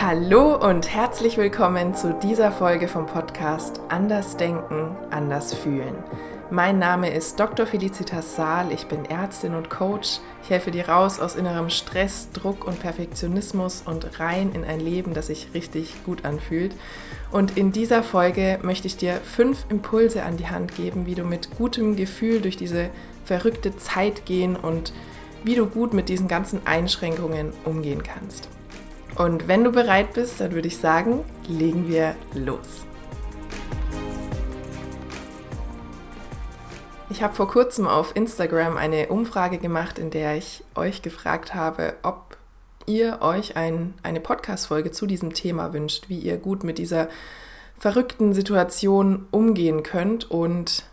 Hallo und herzlich willkommen zu dieser Folge vom Podcast Anders Denken, Anders Fühlen. Mein Name ist Dr. Felicitas Saal, ich bin Ärztin und Coach. Ich helfe dir raus aus innerem Stress, Druck und Perfektionismus und rein in ein Leben, das sich richtig gut anfühlt. Und in dieser Folge möchte ich dir fünf Impulse an die Hand geben, wie du mit gutem Gefühl durch diese verrückte Zeit gehen und wie du gut mit diesen ganzen Einschränkungen umgehen kannst. Und wenn du bereit bist, dann würde ich sagen, legen wir los. Ich habe vor kurzem auf Instagram eine Umfrage gemacht, in der ich euch gefragt habe, ob ihr euch ein, eine Podcast-Folge zu diesem Thema wünscht, wie ihr gut mit dieser verrückten Situation umgehen könnt. Und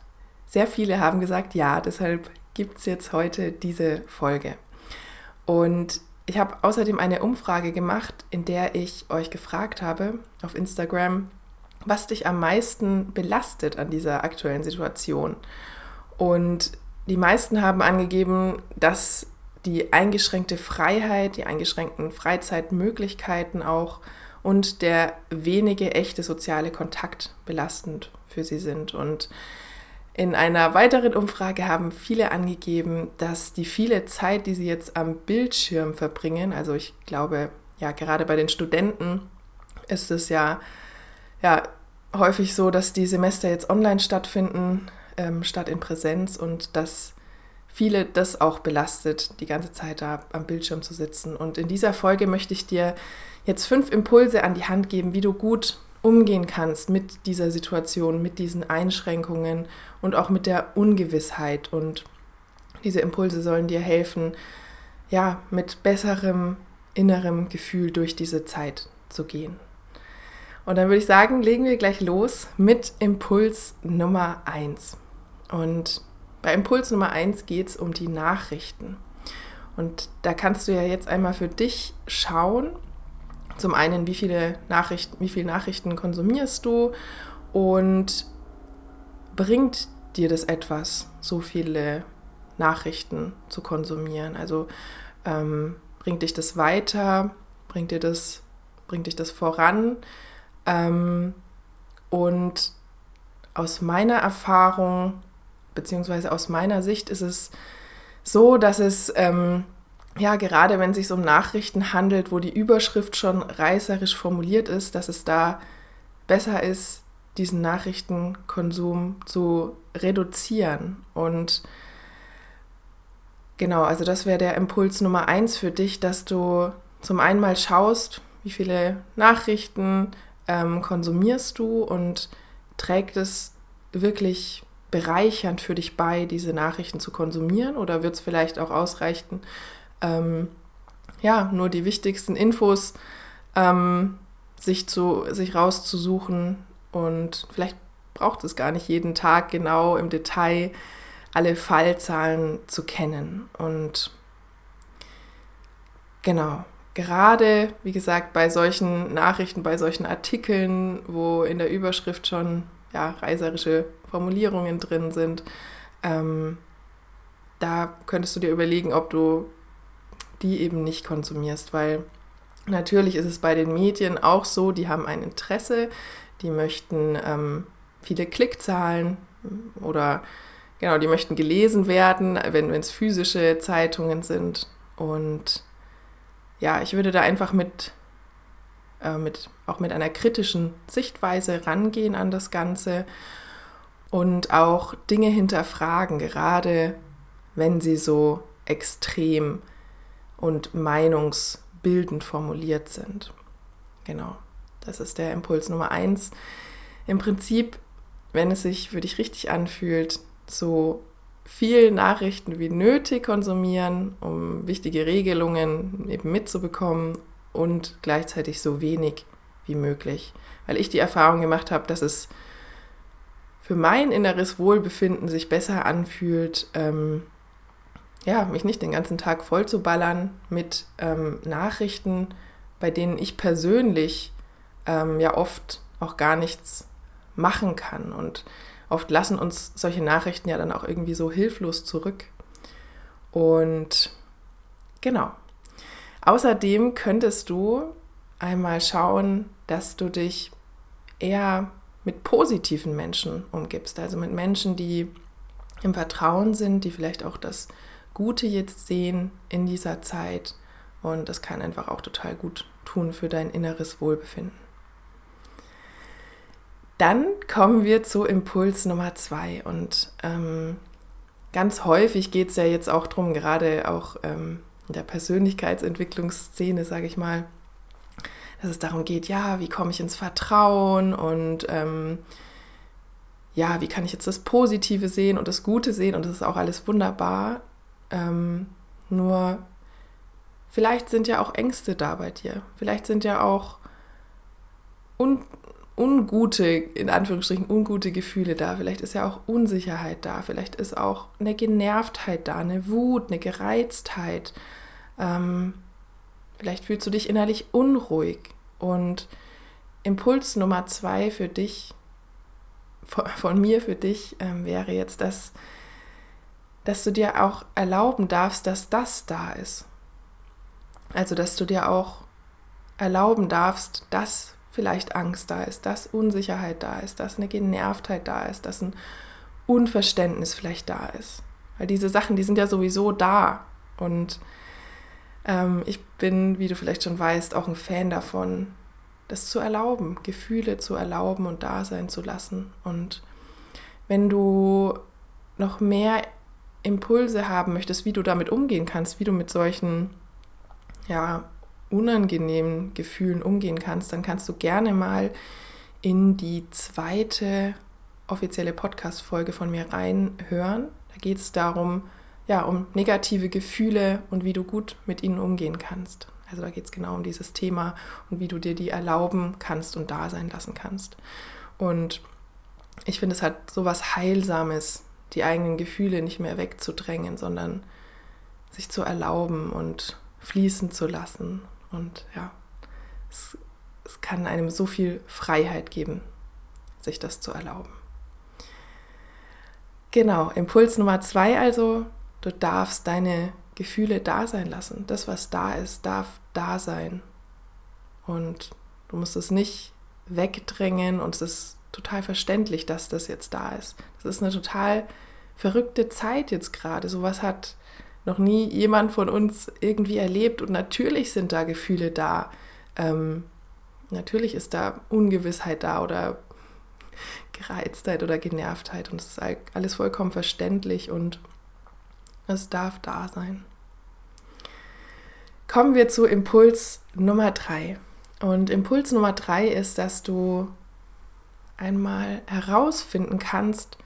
sehr viele haben gesagt, ja, deshalb gibt es jetzt heute diese Folge. Und ich habe außerdem eine Umfrage gemacht, in der ich euch gefragt habe auf Instagram, was dich am meisten belastet an dieser aktuellen Situation. Und die meisten haben angegeben, dass die eingeschränkte Freiheit, die eingeschränkten Freizeitmöglichkeiten auch und der wenige echte soziale Kontakt belastend für sie sind. Und in einer weiteren Umfrage haben viele angegeben, dass die viele Zeit, die sie jetzt am Bildschirm verbringen, also ich glaube, ja, gerade bei den Studenten ist es ja, ja häufig so, dass die Semester jetzt online stattfinden, ähm, statt in Präsenz und dass viele das auch belastet, die ganze Zeit da am Bildschirm zu sitzen. Und in dieser Folge möchte ich dir jetzt fünf Impulse an die Hand geben, wie du gut umgehen kannst mit dieser Situation, mit diesen Einschränkungen und auch mit der Ungewissheit. Und diese Impulse sollen dir helfen, ja, mit besserem innerem Gefühl durch diese Zeit zu gehen. Und dann würde ich sagen, legen wir gleich los mit Impuls Nummer 1. Und bei Impuls Nummer 1 geht es um die Nachrichten. Und da kannst du ja jetzt einmal für dich schauen, zum einen, wie viele Nachrichten, wie viele Nachrichten konsumierst du und bringt dir das etwas, so viele Nachrichten zu konsumieren? Also ähm, bringt dich das weiter, bringt dir das, bringt dich das voran? Ähm, und aus meiner Erfahrung, beziehungsweise aus meiner Sicht ist es so, dass es ähm, ja, gerade wenn es sich um Nachrichten handelt, wo die Überschrift schon reißerisch formuliert ist, dass es da besser ist, diesen Nachrichtenkonsum zu reduzieren. Und genau, also das wäre der Impuls Nummer eins für dich, dass du zum einen mal schaust, wie viele Nachrichten ähm, konsumierst du und trägt es wirklich bereichernd für dich bei, diese Nachrichten zu konsumieren oder wird es vielleicht auch ausreichen, ähm, ja, nur die wichtigsten Infos ähm, sich, zu, sich rauszusuchen und vielleicht braucht es gar nicht jeden Tag genau im Detail alle Fallzahlen zu kennen. Und genau, gerade, wie gesagt, bei solchen Nachrichten, bei solchen Artikeln, wo in der Überschrift schon ja, reißerische Formulierungen drin sind, ähm, da könntest du dir überlegen, ob du die eben nicht konsumierst, weil natürlich ist es bei den Medien auch so, die haben ein Interesse, die möchten ähm, viele Klickzahlen oder genau, die möchten gelesen werden, wenn es physische Zeitungen sind. Und ja, ich würde da einfach mit, äh, mit, auch mit einer kritischen Sichtweise rangehen an das Ganze und auch Dinge hinterfragen, gerade wenn sie so extrem sind und meinungsbildend formuliert sind. Genau, das ist der Impuls Nummer eins. Im Prinzip, wenn es sich für dich richtig anfühlt, so viel Nachrichten wie nötig konsumieren, um wichtige Regelungen eben mitzubekommen und gleichzeitig so wenig wie möglich. Weil ich die Erfahrung gemacht habe, dass es für mein inneres Wohlbefinden sich besser anfühlt, ähm, ja, mich nicht den ganzen Tag voll zu ballern mit ähm, Nachrichten, bei denen ich persönlich ähm, ja oft auch gar nichts machen kann. Und oft lassen uns solche Nachrichten ja dann auch irgendwie so hilflos zurück. Und genau. Außerdem könntest du einmal schauen, dass du dich eher mit positiven Menschen umgibst, also mit Menschen, die im Vertrauen sind, die vielleicht auch das Gute jetzt sehen in dieser Zeit. Und das kann einfach auch total gut tun für dein inneres Wohlbefinden. Dann kommen wir zu Impuls Nummer zwei. Und ähm, ganz häufig geht es ja jetzt auch darum, gerade auch ähm, in der Persönlichkeitsentwicklungsszene, sage ich mal, dass es darum geht, ja, wie komme ich ins Vertrauen und ähm, ja, wie kann ich jetzt das Positive sehen und das Gute sehen und das ist auch alles wunderbar. Ähm, nur vielleicht sind ja auch Ängste da bei dir. Vielleicht sind ja auch un ungute, in Anführungsstrichen, ungute Gefühle da. Vielleicht ist ja auch Unsicherheit da. Vielleicht ist auch eine Genervtheit da, eine Wut, eine Gereiztheit. Ähm, vielleicht fühlst du dich innerlich unruhig. Und Impuls Nummer zwei für dich, von, mir für dich, ähm, wäre jetzt, dass, dass du dir auch erlauben darfst, dass das da ist. Also, dass du dir auch erlauben darfst, dass vielleicht Angst da ist, dass Unsicherheit da ist, dass eine Genervtheit da ist, dass ein Unverständnis vielleicht da ist. Weil diese Sachen, die sind ja sowieso da. Und ähm, ich bin, wie du vielleicht schon weißt, auch ein Fan davon, das zu erlauben, Gefühle zu erlauben und da sein zu lassen. Und wenn du noch mehr Impulse haben möchtest, wie du damit umgehen kannst, wie du mit solchen ja, unangenehmen Gefühlen umgehen kannst, dann kannst du gerne mal in die zweite offizielle Podcast-Folge von mir reinhören. Da geht es darum, ja, um negative Gefühle und wie du gut mit ihnen umgehen kannst. Also da geht es genau um dieses Thema und wie du dir die erlauben kannst und da sein lassen kannst. Und ich finde, es hat so was Heilsames, die eigenen Gefühle nicht mehr wegzudrängen, sondern sich zu erlauben und fließen zu lassen und ja, es, es kann einem so viel Freiheit geben, sich das zu erlauben. Genau, Impuls Nummer zwei also, du darfst deine Gefühle da sein lassen. Das, was da ist, darf da sein. Und du musst es nicht wegdrängen und es ist total verständlich, dass das jetzt da ist. Das ist eine total verrückte Zeit jetzt gerade. Sowas hat noch nie jemand von uns irgendwie erlebt. Und natürlich sind da Gefühle da. Ähm, natürlich ist da Ungewissheit da oder Gereiztheit oder Genervtheit. Und es ist alles vollkommen verständlich und es darf da sein. Kommen wir zu Impuls Nummer drei. Und Impuls Nummer drei ist, dass du einmal herausfinden kannst,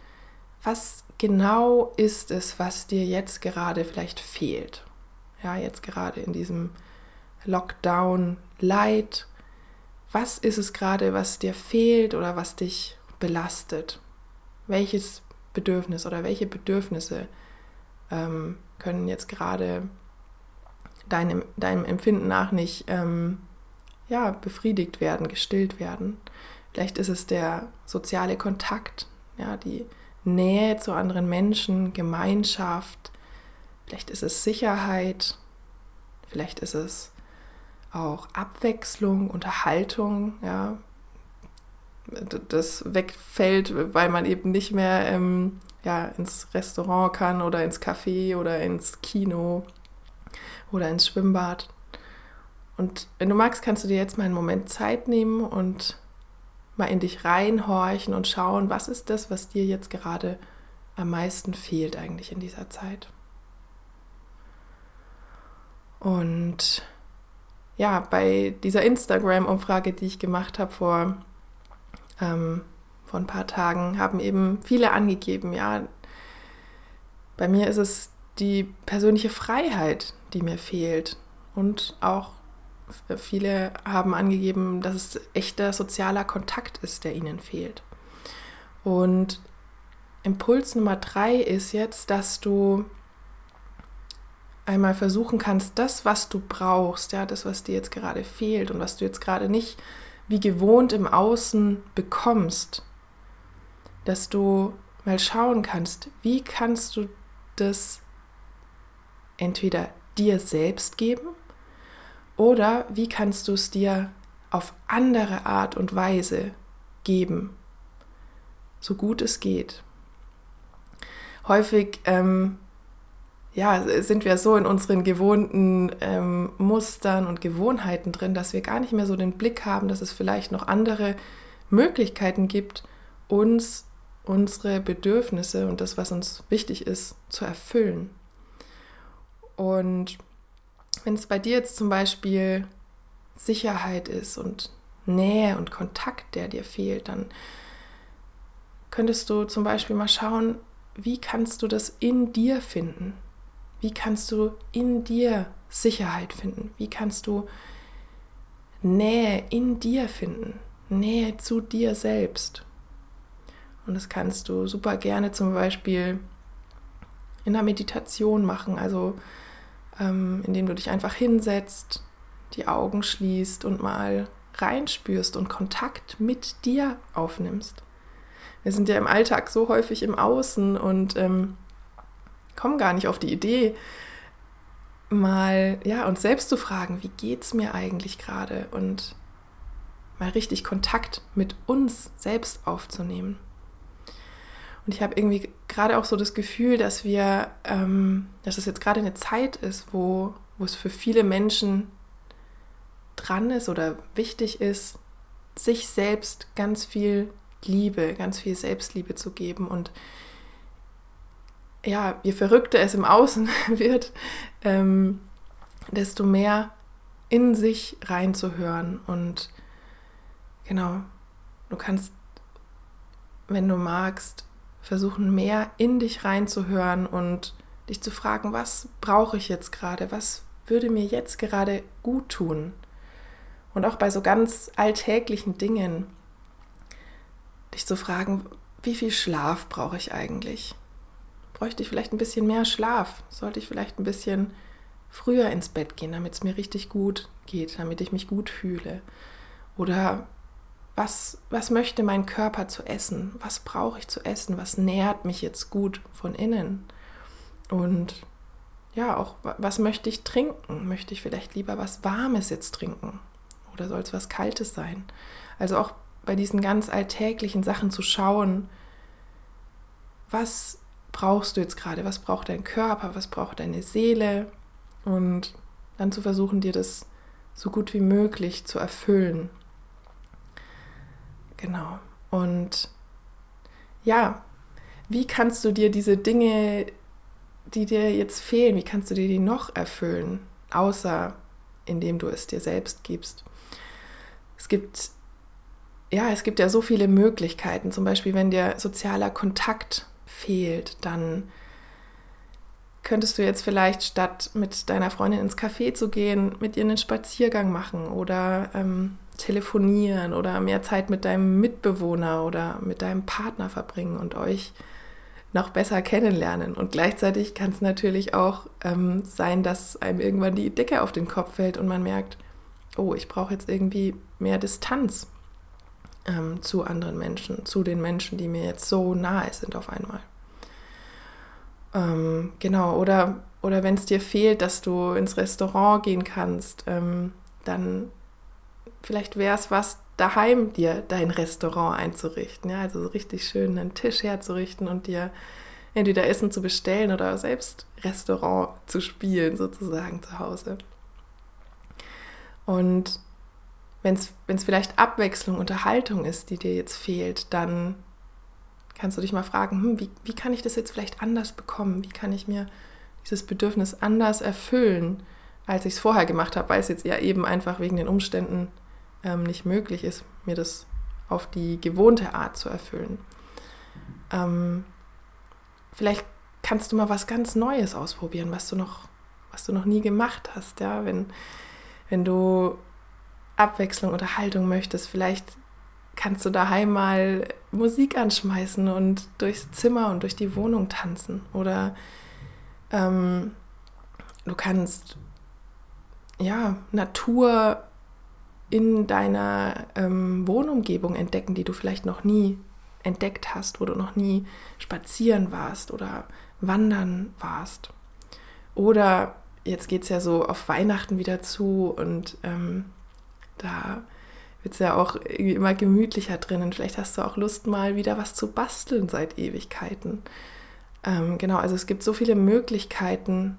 was genau ist es, was dir jetzt gerade vielleicht fehlt. Ja, jetzt gerade in diesem Lockdown Light. Was ist es gerade, was dir fehlt oder was dich belastet? Welches Bedürfnis oder welche Bedürfnisse ähm, können jetzt gerade deinem, deinem Empfinden nach nicht ähm, ja, befriedigt werden, gestillt werden? Vielleicht ist es der soziale Kontakt, ja, die Nähe zu anderen Menschen, Gemeinschaft, vielleicht ist es Sicherheit, vielleicht ist es auch Abwechslung, Unterhaltung, ja, das wegfällt, weil man eben nicht mehr ähm, ja, ins Restaurant kann oder ins Café oder ins Kino oder ins Schwimmbad. Und wenn du magst, kannst du dir jetzt mal einen Moment Zeit nehmen und mal in dich reinhorchen und schauen, was ist das, was dir jetzt gerade am meisten fehlt eigentlich in dieser Zeit. Und ja, bei dieser Instagram-Umfrage, die ich gemacht habe vor, ähm, vor ein paar Tagen, haben eben viele angegeben, ja, bei mir ist es die persönliche Freiheit, die mir fehlt und auch Viele haben angegeben, dass es echter sozialer Kontakt ist, der ihnen fehlt. Und Impuls Nummer drei ist jetzt, dass du einmal versuchen kannst, das, was du brauchst, ja, das, was dir jetzt gerade fehlt und was du jetzt gerade nicht wie gewohnt im Außen bekommst, dass du mal schauen kannst, wie kannst du das entweder dir selbst geben oder wie kannst du es dir auf andere Art und Weise geben, so gut es geht. Häufig ähm, ja, sind wir so in unseren gewohnten ähm, Mustern und Gewohnheiten drin, dass wir gar nicht mehr so den Blick haben, dass es vielleicht noch andere Möglichkeiten gibt, uns unsere Bedürfnisse und das, was uns wichtig ist, zu erfüllen. Und wenn es bei dir jetzt zum Beispiel Sicherheit ist und Nähe und Kontakt, der dir fehlt, dann könntest du zum Beispiel mal schauen, wie kannst du das in dir finden? Wie kannst du in dir Sicherheit finden? Wie kannst du Nähe in dir finden? Nähe zu dir selbst. Und das kannst du super gerne zum Beispiel in der Meditation machen, also ähm, indem du dich einfach hinsetzt, die Augen schließt und mal reinspürst und Kontakt mit dir aufnimmst. Wir sind ja im Alltag so häufig im Außen und ähm, kommen gar nicht auf die Idee, mal ja uns selbst zu fragen, wie geht es mir eigentlich gerade und mal richtig Kontakt mit uns selbst aufzunehmen. Und ich habe irgendwie gerade auch so das Gefühl, dass wir, ähm, dass es jetzt gerade eine Zeit ist, wo, wo es für viele Menschen dran ist oder wichtig ist, sich selbst ganz viel Liebe, ganz viel Selbstliebe zu geben. Und ja, je verrückter es im Außen wird, ähm, desto mehr in sich reinzuhören. Und genau, du kannst, wenn du magst, versuchen, mehr in dich reinzuhören und dich zu fragen, was brauche ich jetzt gerade? Was würde mir jetzt gerade gut tun? Und auch bei so ganz alltäglichen Dingen, dich zu fragen, wie viel Schlaf brauche ich eigentlich? Bräuchte ich vielleicht ein bisschen mehr Schlaf? Sollte ich vielleicht ein bisschen früher ins Bett gehen, damit es mir richtig gut geht, damit ich mich gut fühle? Oder was, was möchte mein Körper zu essen? Was brauche ich zu essen? Was nährt mich jetzt gut von innen? Und ja, auch was möchte ich trinken? Möchte ich vielleicht lieber was Warmes jetzt trinken? Oder soll es was Kaltes sein? Also auch bei diesen ganz alltäglichen Sachen zu schauen, was brauchst du jetzt gerade? Was braucht dein Körper? Was braucht deine Seele? Und dann zu versuchen, dir das so gut wie möglich zu erfüllen. Genau. Und ja, wie kannst du dir diese Dinge, die dir jetzt fehlen, wie kannst du dir die noch erfüllen, außer indem du es dir selbst gibst? Es gibt ja, es gibt ja so viele Möglichkeiten. Zum Beispiel, wenn dir sozialer Kontakt fehlt, dann könntest du jetzt vielleicht statt mit deiner Freundin ins Café zu gehen, mit ihr einen Spaziergang machen oder ähm, telefonieren oder mehr Zeit mit deinem Mitbewohner oder mit deinem Partner verbringen und euch noch besser kennenlernen. Und gleichzeitig kann es natürlich auch ähm, sein, dass einem irgendwann die Decke auf den Kopf fällt und man merkt, oh, ich brauche jetzt irgendwie mehr Distanz ähm, zu anderen Menschen, zu den Menschen, die mir jetzt so nahe sind auf einmal. Ähm, genau, oder, oder wenn es dir fehlt, dass du ins Restaurant gehen kannst, ähm, dann vielleicht wäre es was, daheim dir dein Restaurant einzurichten. Ja, also so richtig schön einen Tisch herzurichten und dir entweder Essen zu bestellen oder selbst Restaurant zu spielen, sozusagen zu Hause. Und wenn es vielleicht Abwechslung, Unterhaltung ist, die dir jetzt fehlt, dann kannst du dich mal fragen, hm, wie, wie kann ich das jetzt vielleicht anders bekommen? Wie kann ich mir dieses Bedürfnis anders erfüllen, als ich es vorher gemacht habe, weil es jetzt ja eben einfach wegen den Umständen ähm, nicht möglich ist, mir das auf die gewohnte Art zu erfüllen. Ähm, vielleicht kannst du mal was ganz Neues ausprobieren, was du noch, was du noch nie gemacht hast. Ja? Wenn, wenn du Abwechslung oder Haltung möchtest, vielleicht kannst du daheim mal Musik anschmeißen und durchs Zimmer und durch die Wohnung tanzen. Oder ähm, du kannst ja Natur in deiner ähm, Wohnumgebung entdecken, die du vielleicht noch nie entdeckt hast, wo du noch nie spazieren warst oder wandern warst. Oder jetzt geht es ja so auf Weihnachten wieder zu und ähm, da wird es ja auch immer gemütlicher drinnen. Vielleicht hast du auch Lust, mal wieder was zu basteln seit Ewigkeiten. Ähm, genau, also es gibt so viele Möglichkeiten,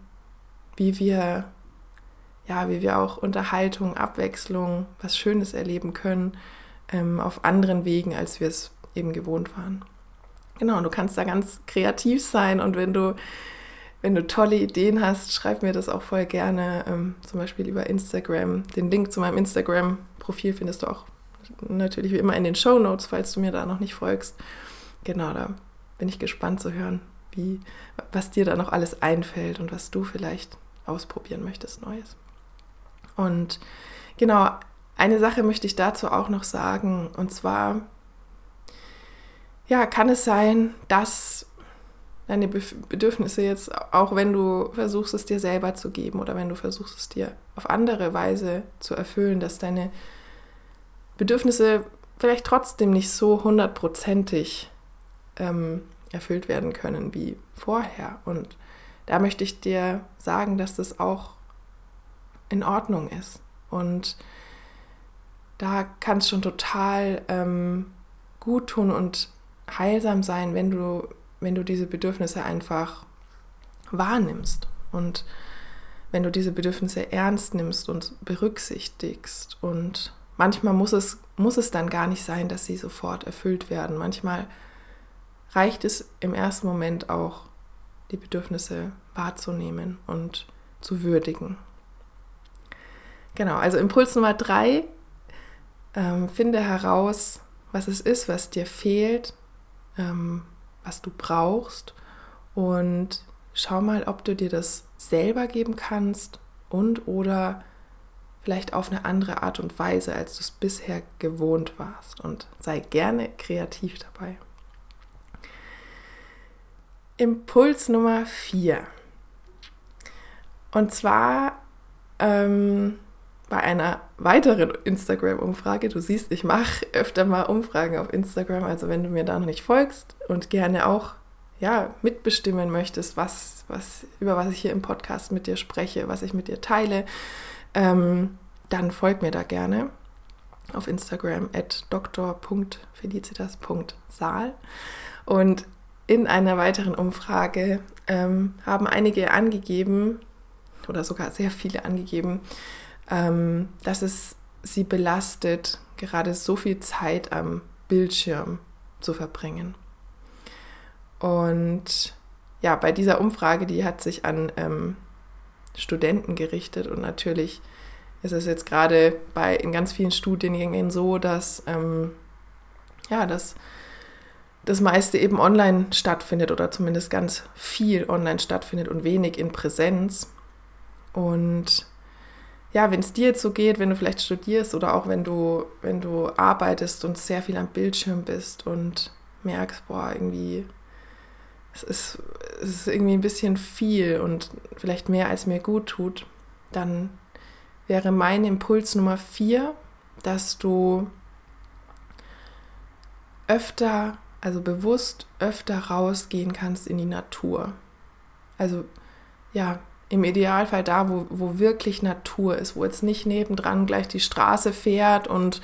wie wir, ja, wie wir auch Unterhaltung, Abwechslung, was Schönes erleben können, ähm, auf anderen Wegen, als wir es eben gewohnt waren. Genau, und du kannst da ganz kreativ sein und wenn du wenn du tolle Ideen hast, schreib mir das auch voll gerne, ähm, zum Beispiel über Instagram. Den Link zu meinem Instagram-Profil findest du auch natürlich wie immer in den Show Notes, falls du mir da noch nicht folgst. Genau, da bin ich gespannt zu hören, wie, was dir da noch alles einfällt und was du vielleicht ausprobieren möchtest Neues. Und genau, eine Sache möchte ich dazu auch noch sagen, und zwar, ja, kann es sein, dass deine Bedürfnisse jetzt, auch wenn du versuchst es dir selber zu geben oder wenn du versuchst es dir auf andere Weise zu erfüllen, dass deine Bedürfnisse vielleicht trotzdem nicht so hundertprozentig ähm, erfüllt werden können wie vorher. Und da möchte ich dir sagen, dass das auch in Ordnung ist. Und da kann es schon total ähm, gut tun und heilsam sein, wenn du wenn du diese Bedürfnisse einfach wahrnimmst und wenn du diese Bedürfnisse ernst nimmst und berücksichtigst. Und manchmal muss es, muss es dann gar nicht sein, dass sie sofort erfüllt werden. Manchmal reicht es im ersten Moment auch, die Bedürfnisse wahrzunehmen und zu würdigen. Genau, also Impuls Nummer drei, ähm, finde heraus, was es ist, was dir fehlt, ähm, was du brauchst und schau mal, ob du dir das selber geben kannst und oder vielleicht auf eine andere Art und Weise, als du es bisher gewohnt warst. Und sei gerne kreativ dabei. Impuls Nummer 4. Und zwar ähm, bei einer weiteren Instagram-Umfrage. Du siehst, ich mache öfter mal Umfragen auf Instagram. Also wenn du mir da noch nicht folgst und gerne auch ja, mitbestimmen möchtest, was, was, über was ich hier im Podcast mit dir spreche, was ich mit dir teile, ähm, dann folg mir da gerne auf Instagram at dr.felicitas.saal. Und in einer weiteren Umfrage ähm, haben einige angegeben, oder sogar sehr viele angegeben, ähm, dass es sie belastet, gerade so viel Zeit am Bildschirm zu verbringen. Und ja, bei dieser Umfrage, die hat sich an ähm, Studenten gerichtet und natürlich ist es jetzt gerade bei in ganz vielen Studiengängen so, dass ähm, ja, dass das meiste eben online stattfindet oder zumindest ganz viel online stattfindet und wenig in Präsenz. Und ja, wenn es dir jetzt so geht, wenn du vielleicht studierst oder auch wenn du, wenn du arbeitest und sehr viel am Bildschirm bist und merkst, boah, irgendwie, es ist, es ist irgendwie ein bisschen viel und vielleicht mehr als mir gut tut, dann wäre mein Impuls Nummer vier, dass du öfter, also bewusst öfter rausgehen kannst in die Natur. Also ja, im Idealfall da, wo, wo wirklich Natur ist, wo jetzt nicht nebendran gleich die Straße fährt und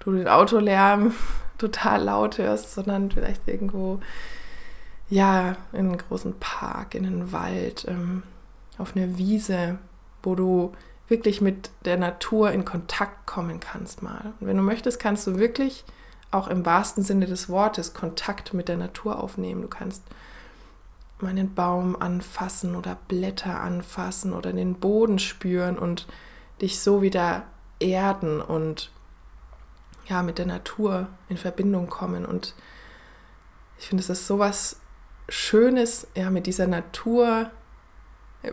du den Autolärm total laut hörst, sondern vielleicht irgendwo, ja, in einen großen Park, in einen Wald, ähm, auf eine Wiese, wo du wirklich mit der Natur in Kontakt kommen kannst mal. Und wenn du möchtest, kannst du wirklich auch im wahrsten Sinne des Wortes Kontakt mit der Natur aufnehmen. Du kannst meinen Baum anfassen oder Blätter anfassen oder den Boden spüren und dich so wieder erden und ja, mit der Natur in Verbindung kommen. Und ich finde, es ist sowas Schönes, ja, mit dieser Natur,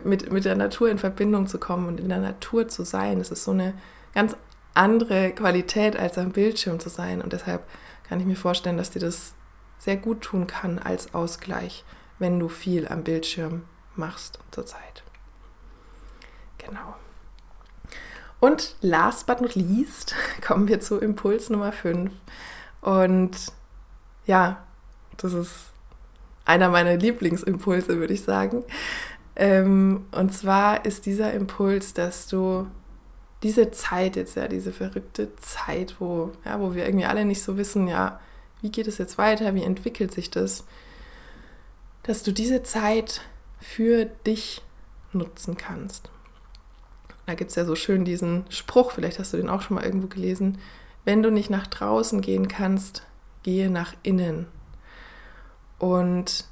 mit, mit der Natur in Verbindung zu kommen und in der Natur zu sein. Es ist so eine ganz andere Qualität, als am Bildschirm zu sein. Und deshalb kann ich mir vorstellen, dass dir das sehr gut tun kann als Ausgleich wenn du viel am Bildschirm machst zurzeit. Genau. Und last but not least kommen wir zu Impuls Nummer 5. Und ja, das ist einer meiner Lieblingsimpulse, würde ich sagen. Ähm, und zwar ist dieser Impuls, dass du diese Zeit jetzt, ja, diese verrückte Zeit, wo, ja, wo wir irgendwie alle nicht so wissen, ja, wie geht es jetzt weiter, wie entwickelt sich das, dass du diese Zeit für dich nutzen kannst. Da gibt es ja so schön diesen Spruch, vielleicht hast du den auch schon mal irgendwo gelesen, wenn du nicht nach draußen gehen kannst, gehe nach innen. Und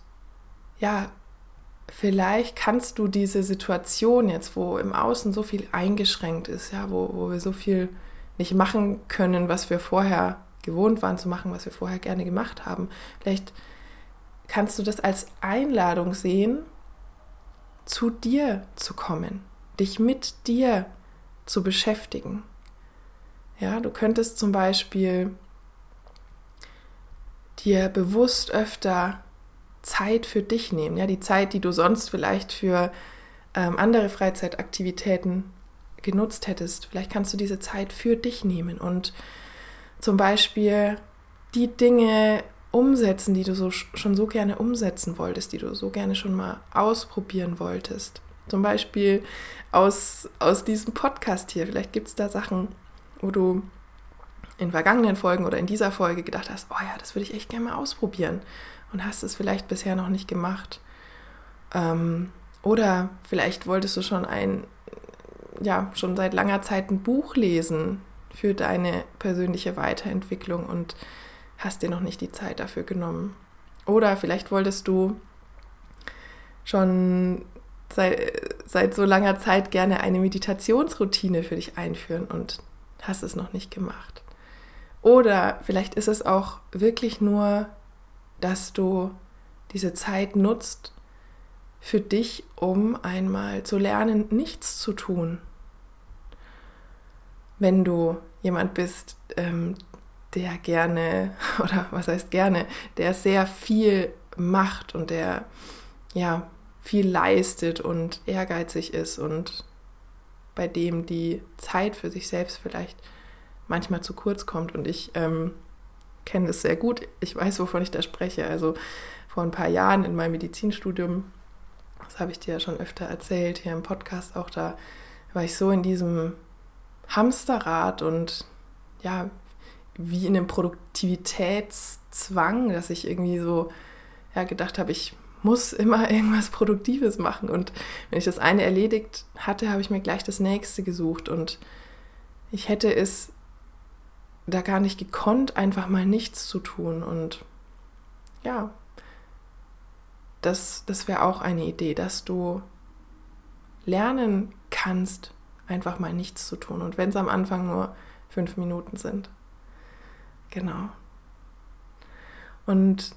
ja, vielleicht kannst du diese Situation jetzt, wo im Außen so viel eingeschränkt ist, ja, wo, wo wir so viel nicht machen können, was wir vorher gewohnt waren zu machen, was wir vorher gerne gemacht haben. Vielleicht kannst du das als Einladung sehen, zu dir zu kommen, dich mit dir zu beschäftigen. Ja, du könntest zum Beispiel dir bewusst öfter Zeit für dich nehmen. Ja, die Zeit, die du sonst vielleicht für ähm, andere Freizeitaktivitäten genutzt hättest. Vielleicht kannst du diese Zeit für dich nehmen und zum Beispiel die Dinge umsetzen, die du so, schon so gerne umsetzen wolltest, die du so gerne schon mal ausprobieren wolltest. Zum Beispiel aus, aus diesem Podcast hier. Vielleicht gibt es da Sachen, wo du in vergangenen Folgen oder in dieser Folge gedacht hast, oh ja, das würde ich echt gerne mal ausprobieren und hast es vielleicht bisher noch nicht gemacht. Ähm, oder vielleicht wolltest du schon ein, ja, schon seit langer Zeit ein Buch lesen für deine persönliche Weiterentwicklung und hast dir noch nicht die Zeit dafür genommen. Oder vielleicht wolltest du schon seit, seit so langer Zeit gerne eine Meditationsroutine für dich einführen und hast es noch nicht gemacht. Oder vielleicht ist es auch wirklich nur dass du diese Zeit nutzt für dich, um einmal zu lernen, nichts zu tun. Wenn du jemand bist, ähm, der gerne, oder was heißt gerne, der sehr viel macht und der ja viel leistet und ehrgeizig ist und bei dem die Zeit für sich selbst vielleicht manchmal zu kurz kommt. Und ich ähm, kenne das sehr gut. Ich weiß, wovon ich da spreche. Also vor ein paar Jahren in meinem Medizinstudium, das habe ich dir ja schon öfter erzählt, hier im Podcast auch, da war ich so in diesem Hamsterrad und ja, wie in einem Produktivitätszwang, dass ich irgendwie so ja, gedacht habe, ich muss immer irgendwas Produktives machen. Und wenn ich das eine erledigt hatte, habe ich mir gleich das nächste gesucht. Und ich hätte es da gar nicht gekonnt, einfach mal nichts zu tun. Und ja, das, das wäre auch eine Idee, dass du lernen kannst, einfach mal nichts zu tun. Und wenn es am Anfang nur fünf Minuten sind. Genau. Und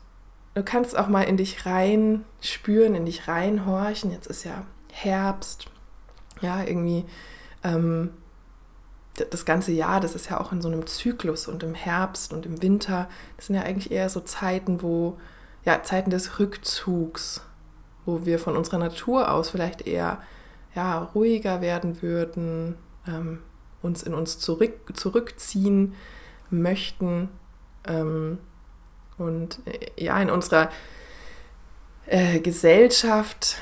du kannst auch mal in dich rein spüren, in dich reinhorchen. Jetzt ist ja Herbst. Ja, irgendwie ähm, das ganze Jahr, das ist ja auch in so einem Zyklus und im Herbst und im Winter, das sind ja eigentlich eher so Zeiten, wo, ja, Zeiten des Rückzugs, wo wir von unserer Natur aus vielleicht eher, ja, ruhiger werden würden, ähm, uns in uns zurück, zurückziehen möchten ähm, und äh, ja, in unserer äh, Gesellschaft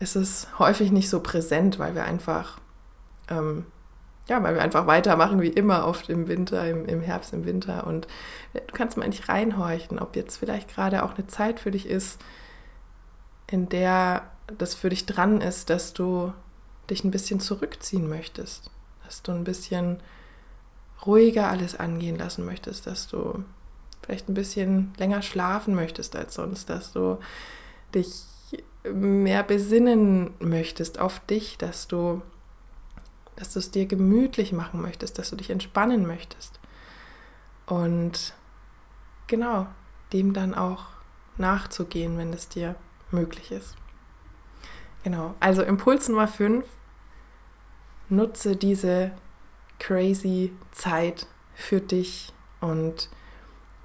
ist es häufig nicht so präsent, weil wir einfach ähm, ja, weil wir einfach weitermachen wie immer oft im Winter, im, im Herbst, im Winter. Und du kannst mal nicht reinhorchen, ob jetzt vielleicht gerade auch eine Zeit für dich ist, in der das für dich dran ist, dass du dich ein bisschen zurückziehen möchtest, dass du ein bisschen ruhiger alles angehen lassen möchtest, dass du vielleicht ein bisschen länger schlafen möchtest als sonst, dass du dich mehr besinnen möchtest auf dich, dass du dass du es dir gemütlich machen möchtest, dass du dich entspannen möchtest. Und genau, dem dann auch nachzugehen, wenn es dir möglich ist. Genau, also Impuls Nummer 5, nutze diese crazy Zeit für dich und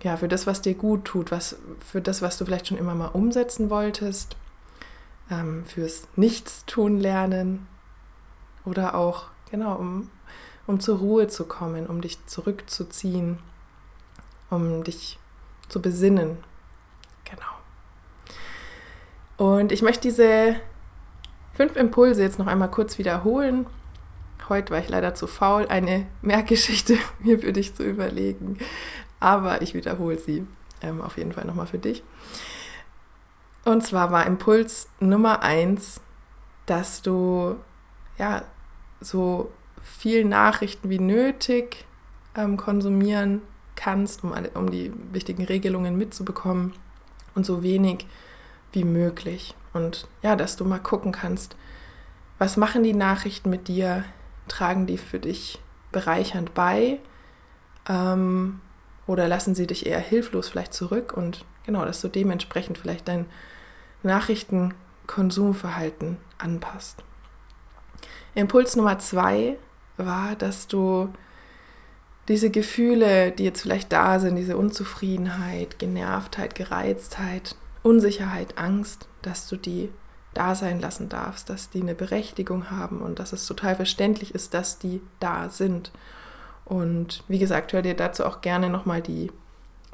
ja, für das, was dir gut tut, was, für das, was du vielleicht schon immer mal umsetzen wolltest, ähm, fürs Nichtstun lernen oder auch Genau, um, um zur Ruhe zu kommen, um dich zurückzuziehen, um dich zu besinnen. Genau. Und ich möchte diese fünf Impulse jetzt noch einmal kurz wiederholen. Heute war ich leider zu faul, eine Merkgeschichte mir für dich zu überlegen. Aber ich wiederhole sie ähm, auf jeden Fall nochmal für dich. Und zwar war Impuls Nummer eins, dass du ja so viel Nachrichten wie nötig ähm, konsumieren kannst, um, um die wichtigen Regelungen mitzubekommen und so wenig wie möglich. Und ja, dass du mal gucken kannst, was machen die Nachrichten mit dir? Tragen die für dich bereichernd bei? Ähm, oder lassen sie dich eher hilflos vielleicht zurück? Und genau, dass du dementsprechend vielleicht dein Nachrichtenkonsumverhalten anpasst. Impuls Nummer zwei war, dass du diese Gefühle, die jetzt vielleicht da sind, diese Unzufriedenheit, Genervtheit, Gereiztheit, Unsicherheit, Angst, dass du die da sein lassen darfst, dass die eine Berechtigung haben und dass es total verständlich ist, dass die da sind. Und wie gesagt, hör dir dazu auch gerne nochmal die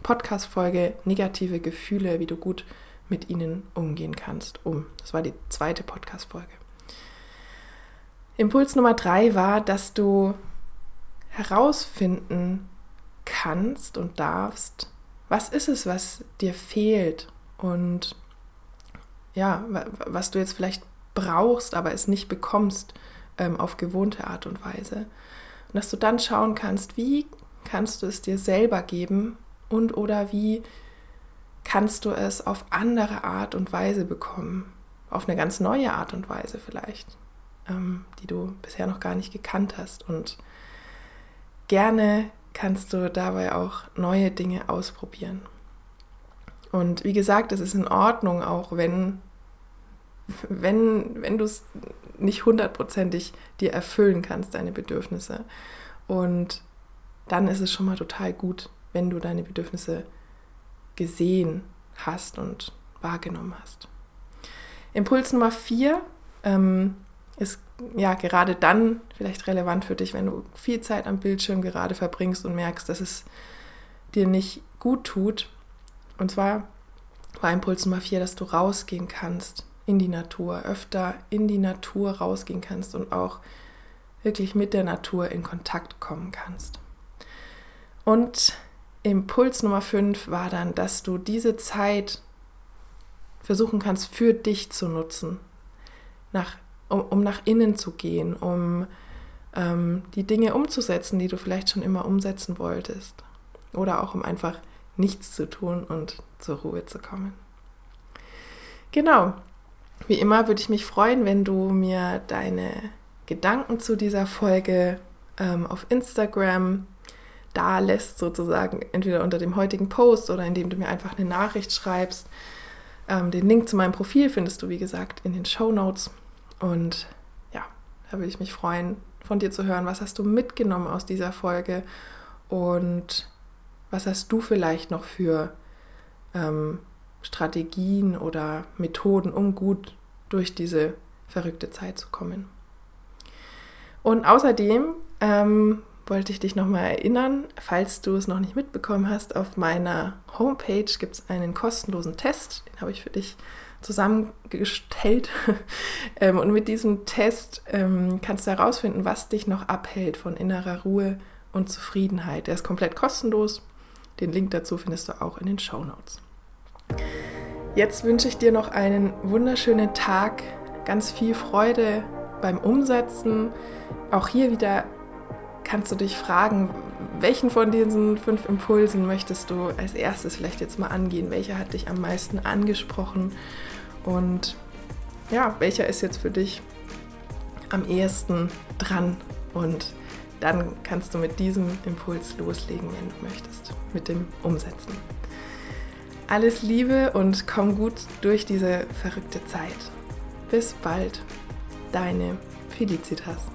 Podcast-Folge Negative Gefühle, wie du gut mit ihnen umgehen kannst, um. Das war die zweite Podcast-Folge. Impuls Nummer drei war, dass du herausfinden kannst und darfst, was ist es, was dir fehlt und ja, was du jetzt vielleicht brauchst, aber es nicht bekommst ähm, auf gewohnte Art und Weise. Und dass du dann schauen kannst, wie kannst du es dir selber geben und oder wie kannst du es auf andere Art und Weise bekommen, auf eine ganz neue Art und Weise vielleicht, ähm, die du bisher noch gar nicht gekannt hast. Und gerne kannst du dabei auch neue Dinge ausprobieren. Und wie gesagt, es ist in Ordnung, auch wenn, wenn, wenn du es nicht hundertprozentig dir erfüllen kannst, deine Bedürfnisse. Und dann ist es schon mal total gut, wenn du deine Bedürfnisse gesehen hast und wahrgenommen hast. Impuls Nummer vier ähm, ist ja gerade dann vielleicht relevant für dich, wenn du viel Zeit am Bildschirm gerade verbringst und merkst, dass es dir nicht gut tut. Und zwar war Impuls Nummer vier, dass du rausgehen kannst in die Natur, öfter in die Natur rausgehen kannst und auch wirklich mit der Natur in Kontakt kommen kannst. Und Impuls Nummer fünf war dann, dass du diese Zeit versuchen kannst, für dich zu nutzen, nach um, um nach innen zu gehen, um ähm, die Dinge umzusetzen, die du vielleicht schon immer umsetzen wolltest. Oder auch um einfach nichts zu tun und zur Ruhe zu kommen. Genau. Wie immer würde ich mich freuen, wenn du mir deine Gedanken zu dieser Folge ähm, auf Instagram da lässt, sozusagen, entweder unter dem heutigen Post oder indem du mir einfach eine Nachricht schreibst. Ähm, den Link zu meinem Profil findest du, wie gesagt, in den Show Notes. Und ja, da würde ich mich freuen, von dir zu hören. Was hast du mitgenommen aus dieser Folge? Und was hast du vielleicht noch für ähm, Strategien oder Methoden, um gut durch diese verrückte Zeit zu kommen? Und außerdem ähm, wollte ich dich nochmal erinnern, falls du es noch nicht mitbekommen hast, auf meiner Homepage gibt es einen kostenlosen Test, den habe ich für dich zusammengestellt. Ähm, und mit diesem Test ähm, kannst du herausfinden, was dich noch abhält von innerer Ruhe und Zufriedenheit. Der ist komplett kostenlos. Den Link dazu findest du auch in den Show Notes. Jetzt wünsche ich dir noch einen wunderschönen Tag, ganz viel Freude beim Umsetzen. Auch hier wieder kannst du dich fragen, welchen von diesen fünf Impulsen möchtest du als erstes vielleicht jetzt mal angehen? Welcher hat dich am meisten angesprochen? Und ja, welcher ist jetzt für dich am ehesten dran? Und dann kannst du mit diesem Impuls loslegen, wenn du möchtest, mit dem Umsetzen. Alles Liebe und komm gut durch diese verrückte Zeit. Bis bald, deine Felicitas.